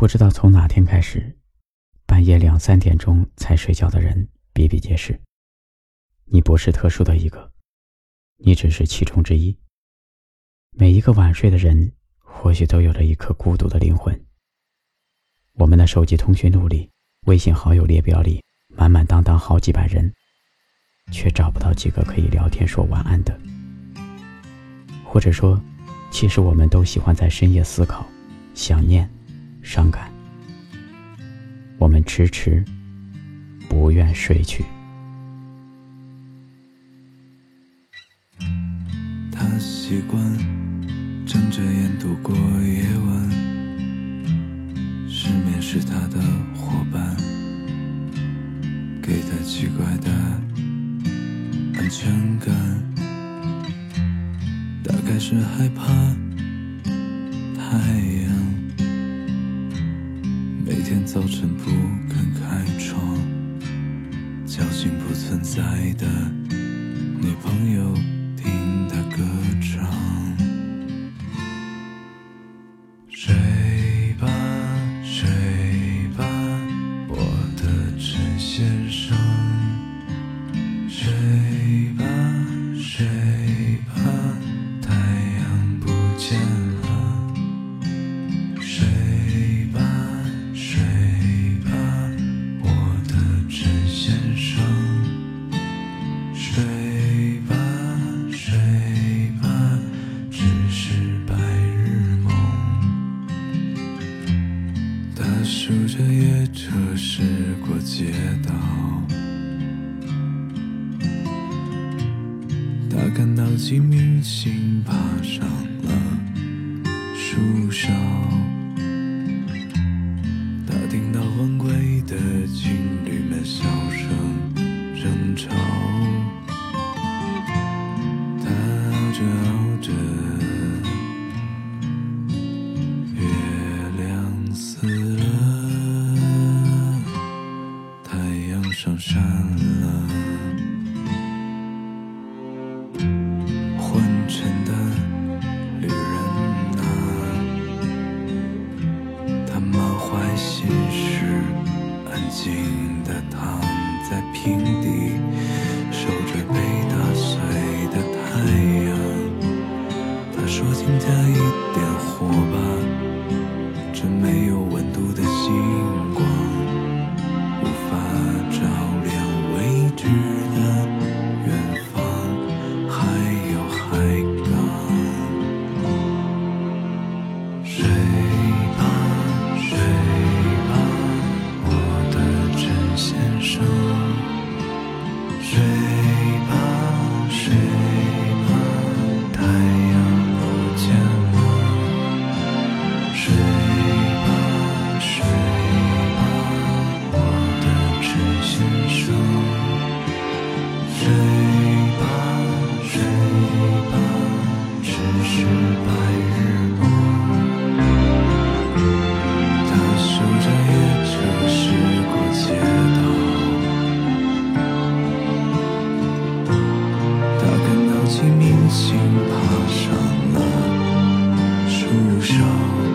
不知道从哪天开始，半夜两三点钟才睡觉的人比比皆是。你不是特殊的一个，你只是其中之一。每一个晚睡的人，或许都有着一颗孤独的灵魂。我们的手机通讯录里、微信好友列表里，满满当当好几百人，却找不到几个可以聊天说晚安的。或者说，其实我们都喜欢在深夜思考、想念。伤感，我们迟迟不愿睡去。他习惯睁着眼度过夜晚，失眠是他的伙伴，给他奇怪的安全感，大概是害怕太阳。叫醒不存在的女朋友，听他歌唱。睡吧，睡吧，我的陈先生。睡到，他看到几明星爬上了树梢，上山了，昏沉的旅人啊，他满怀心事，安静地躺在平地，守着被打碎的太阳。他说：“请加一点火吧，这没有。”几明星爬上了树梢。